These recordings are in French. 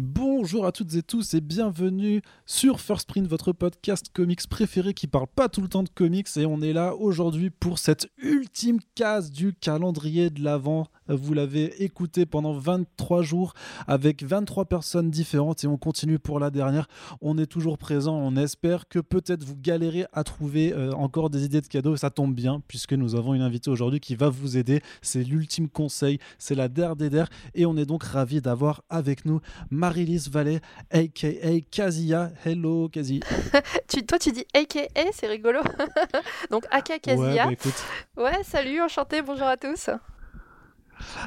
Bon Bonjour à toutes et tous et bienvenue sur First Print, votre podcast comics préféré qui parle pas tout le temps de comics et on est là aujourd'hui pour cette ultime case du calendrier de l'Avent. Vous l'avez écouté pendant 23 jours avec 23 personnes différentes et on continue pour la dernière. On est toujours présent, on espère que peut-être vous galérez à trouver euh, encore des idées de cadeaux. Ça tombe bien puisque nous avons une invitée aujourd'hui qui va vous aider. C'est l'ultime conseil, c'est la der des der et on est donc ravi d'avoir avec nous Marilys Vallée, aka Kazia. Hello Kazi. tu, toi tu dis aka, c'est rigolo. donc aka Kazia. Ouais, bah, ouais, salut, enchanté, bonjour à tous.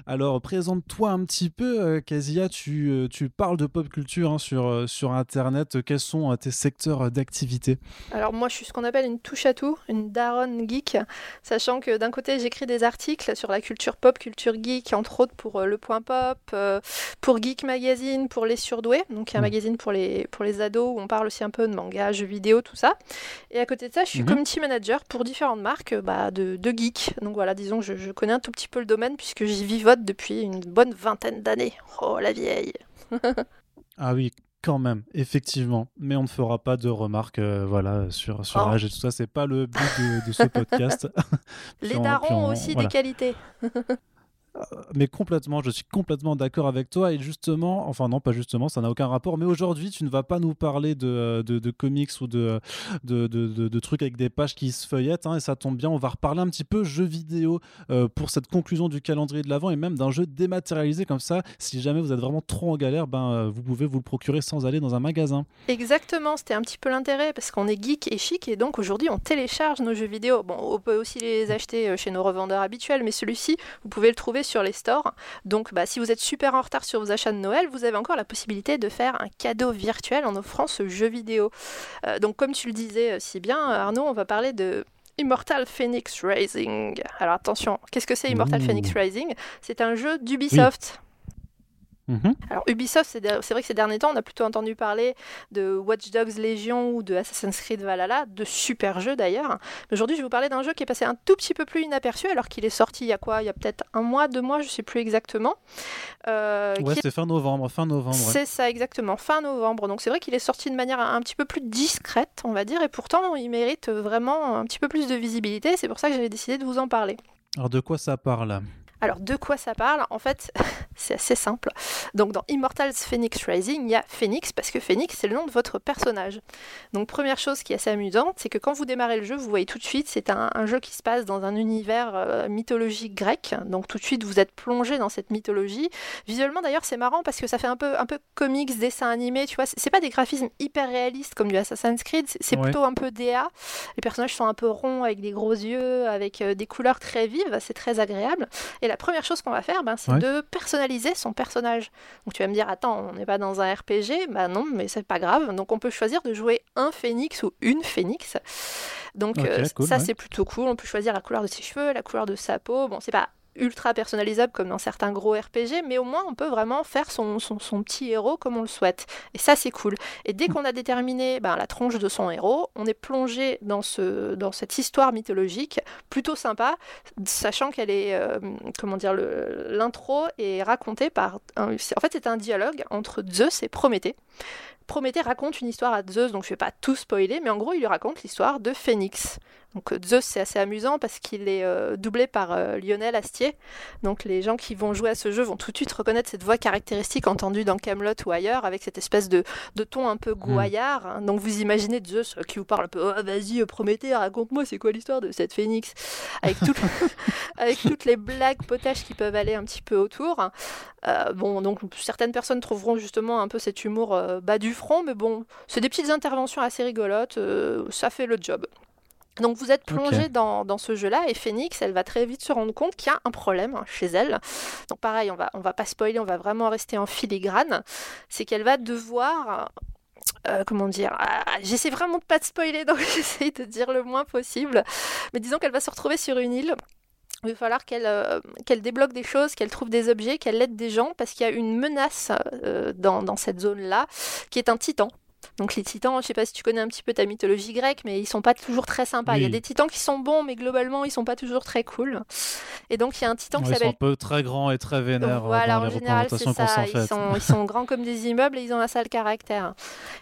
Alors, présente-toi un petit peu, euh, Kazia. Tu, euh, tu, parles de pop culture hein, sur, euh, sur Internet. Quels sont tes secteurs d'activité? Alors, moi, je suis ce qu'on appelle une touche à tout, une daronne geek, sachant que d'un côté, j'écris des articles sur la culture pop, culture geek, entre autres pour Le Point Pop, pour Geek Magazine, pour Les Surdoués, donc un mmh. magazine pour les, pour les ados où on parle aussi un peu de manga, jeux vidéo, tout ça. Et à côté de ça, je suis mmh. community manager pour différentes marques bah, de, de geek. Donc voilà, disons, je, je connais un tout petit peu le domaine puisque j'y vivote depuis une bonne vingtaine d'années. Oh la vieille Ah oui, quand même, effectivement. Mais on ne fera pas de remarques euh, voilà, sur, sur oh. l'âge et tout ça. C'est pas le but de, ce podcast. Les darons ont aussi des qualités. mais complètement, je suis complètement d'accord avec toi. Et justement, enfin non, pas justement, ça n'a aucun rapport. Mais aujourd'hui, tu ne vas pas nous parler de, euh, de, comics ou de de, de, trucs avec des pages qui se feuillettent. Hein, et ça tombe bien, on va reparler un petit peu jeux vidéo euh, pour cette conclusion du calendrier de l'avant et même d'un jeu dématérialisé comme ça. Si jamais vous êtes vraiment trop en galère, ben, euh, vous pouvez vous le procurer sans aller dans un magasin. Exactement, c'était un petit peu l'intérêt parce qu'on est geek et chic et donc aujourd'hui on télécharge nos jeux vidéo. Bon, on peut aussi les acheter chez nos revendeurs habituels, mais celui-ci, vous pouvez le trouver sur les stores. Donc bah, si vous êtes super en retard sur vos achats de Noël, vous avez encore la possibilité de faire un cadeau virtuel en offrant ce jeu vidéo. Euh, donc comme tu le disais euh, si bien, Arnaud, on va parler de Immortal Phoenix Rising. Alors attention, qu'est-ce que c'est Immortal Phoenix Rising? C'est un jeu d'Ubisoft. Mhm. Alors Ubisoft, c'est vrai que ces derniers temps, on a plutôt entendu parler de Watch Dogs Legion ou de Assassin's Creed Valhalla, de super jeux d'ailleurs. Mais aujourd'hui, je vais vous parler d'un jeu qui est passé un tout petit peu plus inaperçu, alors qu'il est sorti il y a quoi? Il y a peut-être un mois, deux mois, je sais plus exactement. Euh, ouais, c'est fin novembre, fin novembre. C'est ça exactement, fin novembre. Donc c'est vrai qu'il est sorti de manière un, petit peu plus discrète, on va dire, et pourtant il mérite vraiment un petit peu plus de visibilité. C'est pour ça que j'avais décidé de vous en parler. Alors de quoi ça parle? Alors de quoi ça parle? En fait, c'est assez simple. Donc dans Immortals Phoenix Rising, il y a Phoenix parce que Phoenix c'est le nom de votre personnage. Donc première chose qui est assez amusante, c'est que quand vous démarrez le jeu, vous voyez tout de suite, c'est un, jeu qui se passe dans un univers euh, mythologique grec. Donc tout de suite vous êtes plongé dans cette mythologie. Visuellement d'ailleurs c'est marrant parce que ça fait un peu un peu comics, dessin animé, tu vois. C'est pas des graphismes hyper réalistes comme du Assassin's Creed, c'est plutôt un peu DA. Les personnages sont un peu ronds avec des gros yeux, avec euh, des couleurs très vives, c'est très agréable. Et la première chose qu'on va faire, ben, c'est de personnaliser son personnage. Donc tu vas me dire, attends, on n'est pas dans un RPG Bah non, mais c'est pas grave. Donc on peut choisir de jouer un phénix ou une phénix. Donc euh, ça c'est plutôt cool. On peut choisir la couleur de ses cheveux, la couleur de sa peau. Bon, c'est pas ultra personnalisable comme dans certains gros RPG, mais au moins on peut vraiment faire son, son, petit héros comme on le souhaite. Et ça c'est cool. Et dès qu'on a déterminé ben, la tronche de son héros, on est plongé dans, ce, dans cette histoire mythologique, plutôt sympa, sachant qu'elle est, euh, comment dire, l'intro est racontée par... en fait c'est un dialogue entre Zeus et Prométhée. Prométhée raconte une histoire à Zeus, donc je ne vais pas tout spoiler, mais en gros il lui raconte l'histoire de Phénix. Donc euh, Zeus c'est assez amusant parce qu'il est euh, doublé par euh, Lionel Astier. Donc les gens qui vont jouer à ce jeu vont tout de suite reconnaître cette voix caractéristique entendue dans Camelot ou ailleurs avec cette espèce de, de ton un peu hmm. gouaillard. Hein. Donc vous imaginez Zeus qui vous parle un peu oh, vas-y Prométhée raconte-moi c'est quoi l'histoire de cette phénix? Avec, avec toutes les blagues potaches qui peuvent aller un petit peu autour. bon donc certaines personnes trouveront justement un peu cet humour bas du front mais bon c'est des petites interventions assez rigolotes ça fait le job. Donc vous êtes plongé dans, dans, ce jeu-là et Phoenix, elle va très vite se rendre compte qu'il y a un problème chez elle. Donc pareil, on va, on va pas spoiler, on va vraiment rester en filigrane. C'est qu'elle va devoir euh, comment dire, ah, j'essaie vraiment de pas te spoiler, donc j'essaie de dire le moins possible. Mais disons qu'elle va se retrouver sur une île. Il va falloir qu'elle euh, qu'elle débloque des choses, qu'elle trouve des objets, qu'elle aide des gens, parce qu'il y a une menace euh, dans, dans, cette zone-là, qui est un titan. Donc les titans, je sais pas si tu connais un petit peu ta mythologie grecque, mais ils sont pas toujours très sympas. Il y a des titans qui sont bons, mais globalement, ils sont pas toujours très cool. Et donc il y a un titan qui s'appelle. Ils sont un peu très grands et très vénères. Voilà, en général, c'est ça. Ils sont, ils sont grands comme des immeubles et ils ont un sale caractère.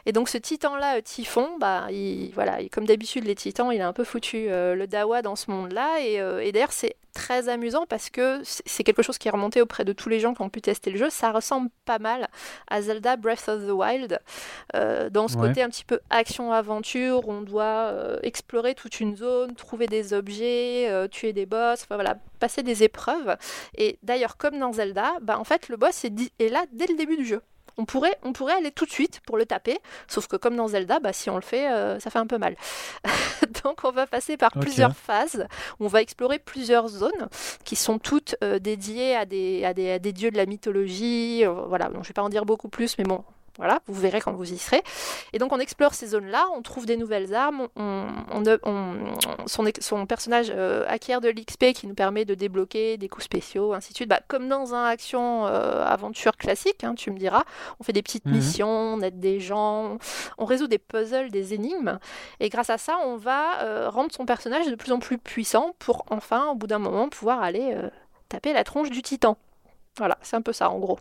Et donc ce titan-là, euh, Typhon, bah, il, voilà, comme d'habitude, les titans, il a un peu foutu euh, le dawa dans ce monde-là. Et, et d'ailleurs, c'est très amusant parce que c'est quelque chose qui est remonté auprès de tous les gens qui ont pu tester le jeu. Ça ressemble pas mal à Zelda Breath of the Wild, euh, dans ce côté un petit peu action-aventure, on doit euh, explorer toute une zone, trouver des objets, euh, tuer des boss, enfin voilà, passer des épreuves. Et d'ailleurs, comme dans Zelda, bah, en fait, le boss est, est là dès le début du jeu. On pourrait, on pourrait aller tout de suite pour le taper, sauf que comme dans Zelda, bah, si on le fait, euh, ça fait un peu mal. Donc on va passer par plusieurs phases, on va explorer plusieurs zones qui sont toutes euh, dédiées à des, à, des, à des, dieux de la mythologie. Euh, voilà, je ne vais pas en dire beaucoup plus, mais bon, voilà, vous verrez quand vous y serez. Et donc on explore ces zones-là, on trouve des nouvelles armes, on, son, personnage euh, acquiert de l'XP qui nous permet de débloquer des coups spéciaux, ainsi de suite. Bah, comme dans un action-aventure euh, classique, hein, tu me diras, on fait des petites mhm. missions, on aide des gens, on résout des puzzles, des énigmes. Et grâce à ça, on va euh, rendre son personnage de plus en plus puissant pour enfin, au bout d'un moment, pouvoir aller taper la tronche du titan. Voilà, c'est un peu ça en gros.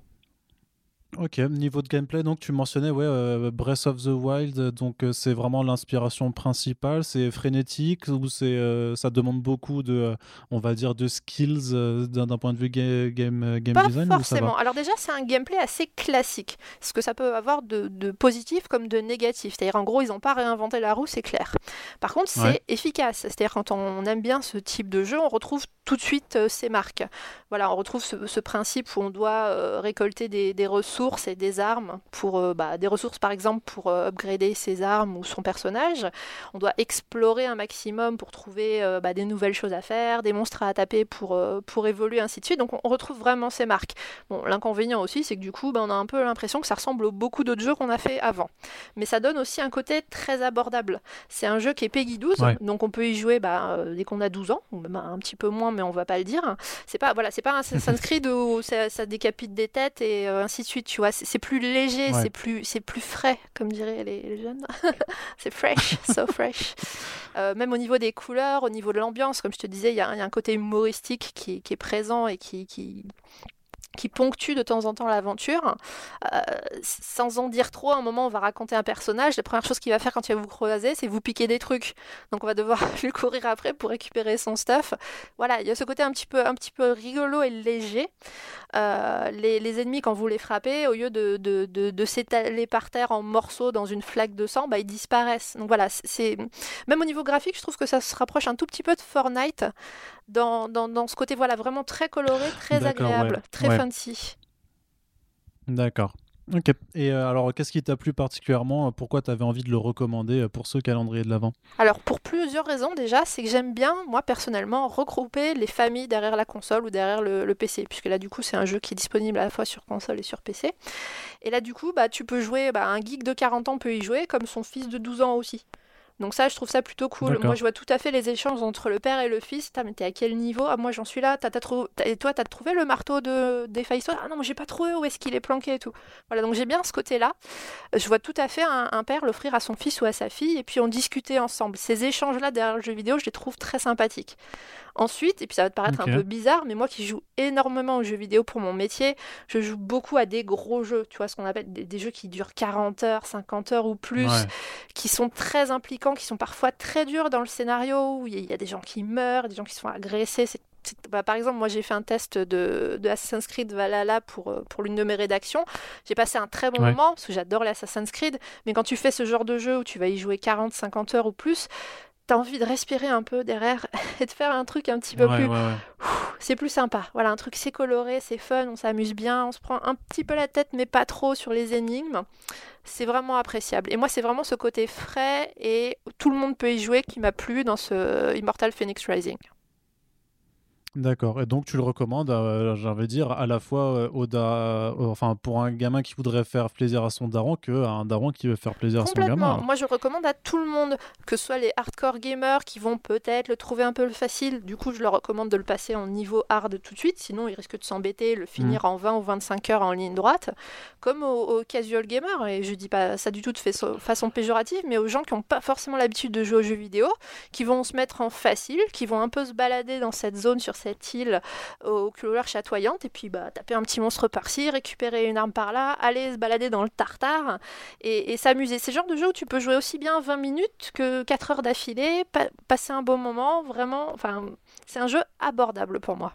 Ok, niveau de gameplay, donc tu mentionnais ouais, euh, Breath of the Wild, donc euh, c'est vraiment l'inspiration principale, c'est frénétique ou c'est euh, ça demande beaucoup de, on va dire, de skills d'un point de vue game, game Pas design forcément. Alors déjà, c'est un gameplay assez classique, ce que ça peut avoir de, de positif comme de négatif. C'est-à-dire en gros, ils n'ont pas réinventé la roue, c'est clair. Par contre, c'est efficace. C'est-à-dire quand on aime bien ce type de jeu, on retrouve tout de suite ces marques. Voilà, on retrouve ce, principe où on doit récolter des, des ressources et des armes pour euh, bah, des ressources par exemple pour euh, upgrader ses armes ou son personnage. On doit explorer un maximum pour trouver euh, bah, des nouvelles choses à faire, des monstres à taper pour, pour évoluer ainsi de suite. Donc on retrouve vraiment ces marques. Bon, l'inconvénient aussi c'est que du coup bah, on a un peu l'impression que ça ressemble à beaucoup d'autres jeux qu'on a fait avant. Mais ça donne aussi un côté très abordable. C'est un jeu qui est Peggy 12, donc on peut y jouer bah, dès qu'on a 12 ans, ou même un petit peu moins mais on va pas le dire. C'est pas voilà, c'est pas un Assassin's Creed où ça, ça décapite des têtes et ainsi de suite tu vois, c'est plus léger, c'est plus, c'est plus frais, comme diraient les, jeunes. c'est fresh, so fresh. Euh, même au niveau des couleurs, au niveau de l'ambiance, comme je te disais, il y, a un côté humoristique qui, qui est présent et qui, qui, qui ponctue de temps en temps l'aventure. Euh, sans en dire trop, à un moment, on va raconter un personnage. La première chose qu'il va faire quand il va vous croiser, c'est vous piquer des trucs. Donc on va devoir lui courir après pour récupérer son stuff. Voilà, il y a ce côté un petit peu, un petit peu rigolo et léger. Euh, les, ennemis, quand vous les frappez, au lieu de, de, de, s'étaler par terre en morceaux dans une flaque de sang, bah, ils disparaissent. Donc voilà, c'est même au niveau graphique, je trouve que ça se rapproche un tout petit peu de Fortnite dans, dans, dans ce côté voilà vraiment très coloré, très agréable, très fancy. D'accord. Ok. Et euh, alors, qu'est-ce qui t'a plu particulièrement? Pourquoi tu avais envie de le recommander euh, pour ce calendrier de l'Avent? Alors, pour plusieurs raisons déjà, c'est que j'aime bien, moi personnellement, regrouper les familles derrière la console ou derrière le, PC, puisque là, du coup, c'est un jeu qui est disponible à la fois sur console et sur PC. Et là, du coup, bah, tu peux jouer, bah, un geek de 40 ans peut y jouer, comme son fils de 12 ans aussi. Donc ça, je trouve ça plutôt cool. Moi, je vois tout à fait les échanges entre le père et le fils. mais t'es à quel niveau? Ah, moi, j'en suis là. Et toi, t'as trouvé le marteau de d'Ephaïsto Ah non, j'ai pas trouvé où est-ce qu'il est planqué et tout? Voilà, donc j'ai bien ce côté-là. Je vois tout à fait un, père l'offrir à son fils ou à sa fille et puis en discuter ensemble. Ces échanges-là derrière le jeu vidéo, je les trouve très sympathiques. Ensuite, et puis ça va te paraître un peu bizarre, mais moi qui joue énormément aux jeux vidéo pour mon métier, je joue beaucoup à des gros jeux, tu vois, ce qu'on appelle des, jeux qui durent 40 heures, 50 heures ou plus, qui sont très impliquants, qui sont parfois très durs dans le scénario, où il y, a des gens qui meurent, des gens qui sont agressés, bah, par exemple, moi j'ai fait un test de, de Assassin's Creed Valhalla pour, euh, pour l'une de mes rédactions. J'ai passé un très bon moment parce que j'adore les Assassin's Creed. Mais quand tu fais ce genre de jeu où tu vas y jouer 40, 50 heures ou plus, t'as envie de respirer un peu derrière et de faire un truc un petit peu plus. C'est plus sympa. Voilà, un truc c'est coloré, c'est fun, on s'amuse bien, on se prend un petit peu la tête, mais pas trop sur les énigmes. C'est vraiment appréciable. Et moi, c'est vraiment ce côté frais et tout le monde peut y jouer qui m'a plu dans ce Immortal Phoenix Rising. D'accord. Et donc tu le recommandes, euh, j'avais dire, à la fois euh, au da- enfin, pour un gamin qui voudrait faire plaisir à son daron que à un daron qui veut faire plaisir à son gamin. Complètement. Moi, je le recommande à tout le monde, que ce soit les hardcore gamers qui vont peut-être le trouver un peu facile. Du coup, je leur recommande de le passer en niveau hard tout de suite, sinon ils risquent de s'embêter, le finir en 20 ou 25 heures en ligne droite, comme aux, aux casual gamers. Et je dis pas ça du tout de façon péjorative, mais aux gens qui n'ont pas forcément l'habitude de jouer aux jeux vidéo, qui vont se mettre en facile, qui vont un peu se balader dans cette zone, sur cette île aux couleurs chatoyantes, et puis bah, taper un petit monstre par-ci, récupérer une arme par-là, aller se balader dans le tartare et, s'amuser. C'est le genre de jeu où tu peux jouer aussi bien 20 minutes que 4 heures d'affilée, pa- passer un bon moment, vraiment. C'est un jeu abordable pour moi.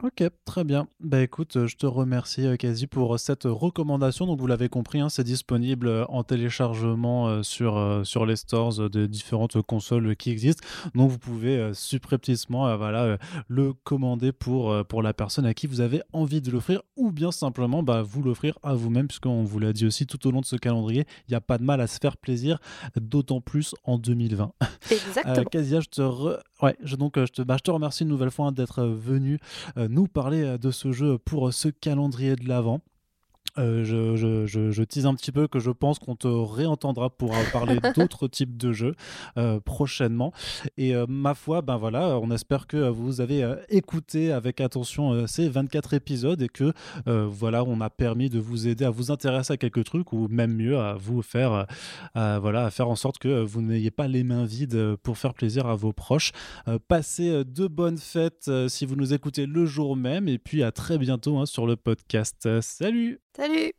Ok, très bien. Bah écoute, euh, je te remercie euh, Kazi pour euh, cette recommandation. Donc vous l'avez compris, hein, c'est disponible euh, en téléchargement euh, sur, euh, sur les stores euh, de différentes consoles qui existent. Donc vous pouvez euh, subrepticement euh, voilà, euh, le commander pour, euh, pour la personne à qui vous avez envie de l'offrir ou bien simplement bah, vous l'offrir à vous-même puisqu'on vous l'a dit aussi tout au long de ce calendrier, il n'y a pas de mal à se faire plaisir, d'autant plus en 2020. Exactement. Euh, Kezia, je te, re- ouais, je, donc, euh, je, te, bah, je te remercie une nouvelle fois hein, d'être euh, venu euh, nous parler de ce jeu pour ce calendrier de l'Avent. Euh, je, je, je, je tease un petit peu que je pense qu'on te réentendra pour euh, parler d'autres types de jeux euh, prochainement. Et euh, ma foi, ben voilà, on espère que vous avez écouté avec attention ces 24 épisodes et que voilà, on a permis de vous aider à vous intéresser à quelques trucs ou même mieux à vous faire, à, voilà, à faire en sorte que vous n'ayez pas les mains vides pour faire plaisir à vos proches. Passez de bonnes fêtes si vous nous écoutez le jour même et puis à très bientôt hein, sur le podcast. Salut Salut